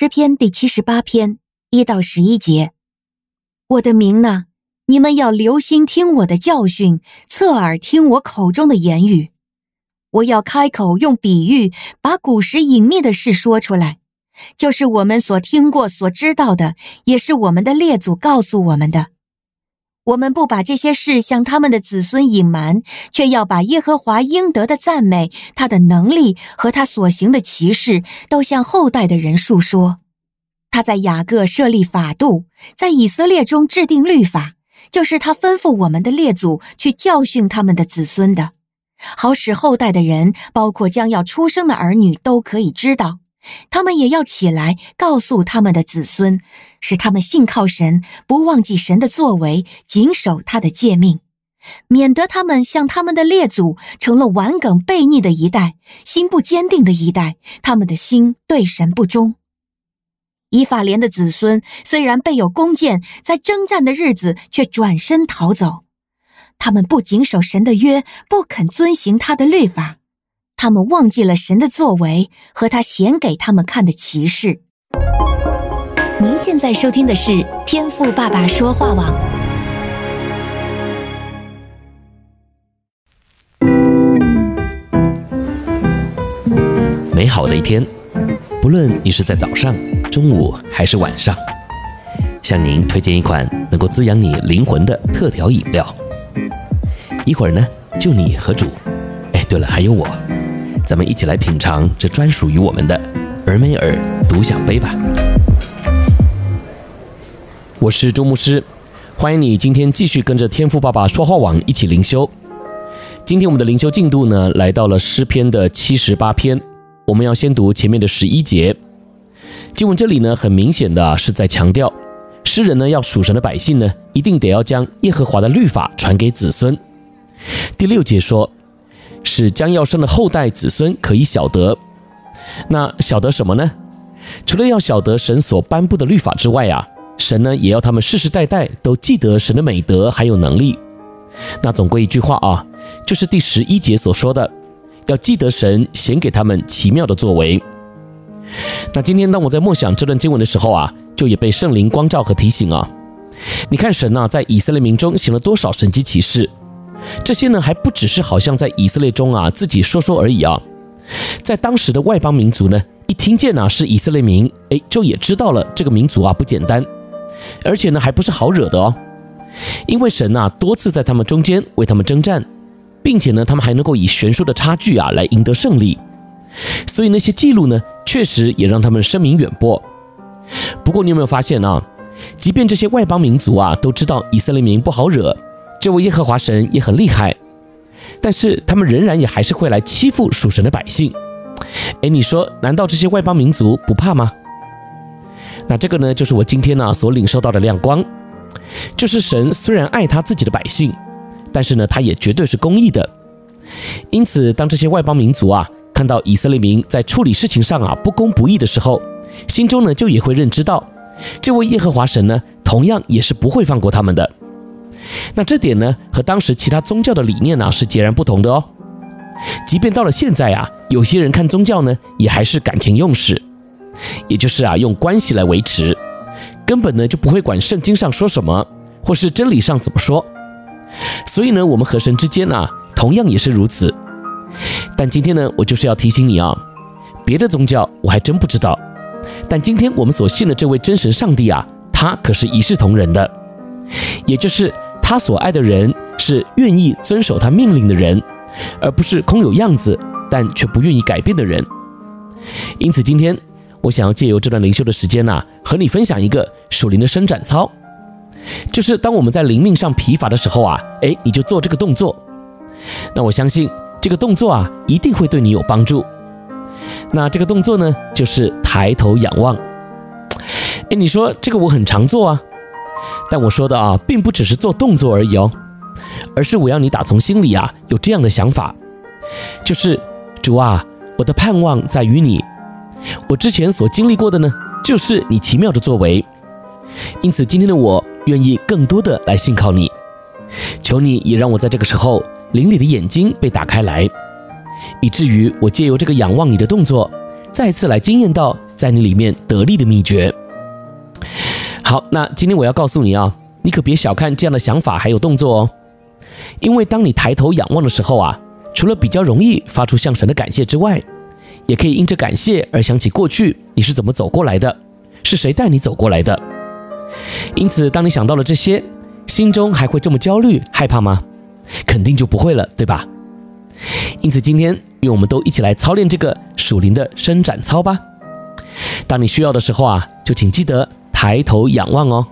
诗篇第七十八篇一到十一节，我的名呢，你们要留心听我的教训，侧耳听我口中的言语。我要开口用比喻，把古时隐秘的事说出来，就是我们所听过、所知道的，也是我们的列祖告诉我们的。我们不把这些事向他们的子孙隐瞒，却要把耶和华应得的赞美、他的能力和他所行的奇事，都向后代的人述说。他在雅各设立法度，在以色列中制定律法，就是他吩咐我们的列祖去教训他们的子孙的，好使后代的人，包括将要出生的儿女，都可以知道。他们也要起来，告诉他们的子孙，使他们信靠神，不忘记神的作为，谨守他的诫命，免得他们像他们的列祖，成了顽梗悖逆的一代，心不坚定的一代，他们的心对神不忠。以法莲的子孙虽然备有弓箭，在征战的日子却转身逃走，他们不谨守神的约，不肯遵行他的律法。他们忘记了神的作为和他显给他们看的奇事。您现在收听的是天赋爸爸说话网。美好的一天，不论你是在早上、中午还是晚上，向您推荐一款能够滋养你灵魂的特调饮料。一会儿呢，就你和主。哎，对了，还有我。咱们一起来品尝这专属于我们的尔梅尔独享杯吧。我是周牧师，欢迎你今天继续跟着天赋爸爸说话网一起灵修。今天我们的灵修进度呢，来到了诗篇的七十八篇，我们要先读前面的十一节。经文这里呢，很明显的是在强调，诗人呢要属神的百姓呢，一定得要将耶和华的律法传给子孙。第六节说。使将要生的后代子孙可以晓得，那晓得什么呢？除了要晓得神所颁布的律法之外啊，神呢也要他们世世代代都记得神的美德还有能力。那总归一句话啊，就是第十一节所说的，要记得神显给他们奇妙的作为。那今天当我在默想这段经文的时候啊，就也被圣灵光照和提醒啊，你看神呐、啊，在以色列民中行了多少神迹奇事。这些呢，还不只是好像在以色列中啊自己说说而已啊，在当时的外邦民族呢，一听见呢是以色列民，哎，就也知道了这个民族啊不简单，而且呢还不是好惹的哦，因为神呐多次在他们中间为他们征战，并且呢他们还能够以悬殊的差距啊来赢得胜利，所以那些记录呢确实也让他们声名远播。不过你有没有发现啊，即便这些外邦民族啊都知道以色列民不好惹。这位耶和华神也很厉害，但是他们仍然也还是会来欺负属神的百姓。哎，你说，难道这些外邦民族不怕吗？那这个呢，就是我今天呢所领受到的亮光，就是神虽然爱他自己的百姓，但是呢，他也绝对是公义的。因此，当这些外邦民族啊看到以色列民在处理事情上啊不公不义的时候，心中呢就也会认知到，这位耶和华神呢同样也是不会放过他们的。那这点呢，和当时其他宗教的理念呢是截然不同的哦。即便到了现在啊，有些人看宗教呢，也还是感情用事，也就是啊用关系来维持，根本呢就不会管圣经上说什么，或是真理上怎么说。所以呢，我们和神之间呢，同样也是如此。但今天呢，我就是要提醒你啊，别的宗教我还真不知道，但今天我们所信的这位真神上帝啊，他可是一视同仁的，也就是。他所爱的人是愿意遵守他命令的人，而不是空有样子但却不愿意改变的人。因此，今天我想要借由这段灵修的时间呐、和你分享一个属灵的伸展操，就是当我们在灵命上疲乏的时候啊，哎，你就做这个动作。那我相信这个动作啊，一定会对你有帮助。那这个动作呢，就是抬头仰望。哎，你说这个我很常做啊。但我说的啊，并不只是做动作而已哦，而是我要你打从心里啊有这样的想法，就是主啊，我的盼望在于你，我之前所经历过的呢，就是你奇妙的作为，因此今天的我愿意更多的来信靠你，求你也让我在这个时候灵里的眼睛被打开来，以至于我借由这个仰望你的动作，再次来惊艳到在你里面得力的秘诀。好，那今天我要告诉你啊，你可别小看这样的想法还有动作哦，因为当你抬头仰望的时候啊，除了比较容易发出向神的感谢之外，也可以因着感谢而想起过去你是怎么走过来的，是谁带你走过来的。因此，当你想到了这些，心中还会这么焦虑害怕吗？肯定就不会了，对吧？因此，今天愿我们都一起来操练这个属灵的伸展操吧。当你需要的时候啊，就请记得抬头仰望哦。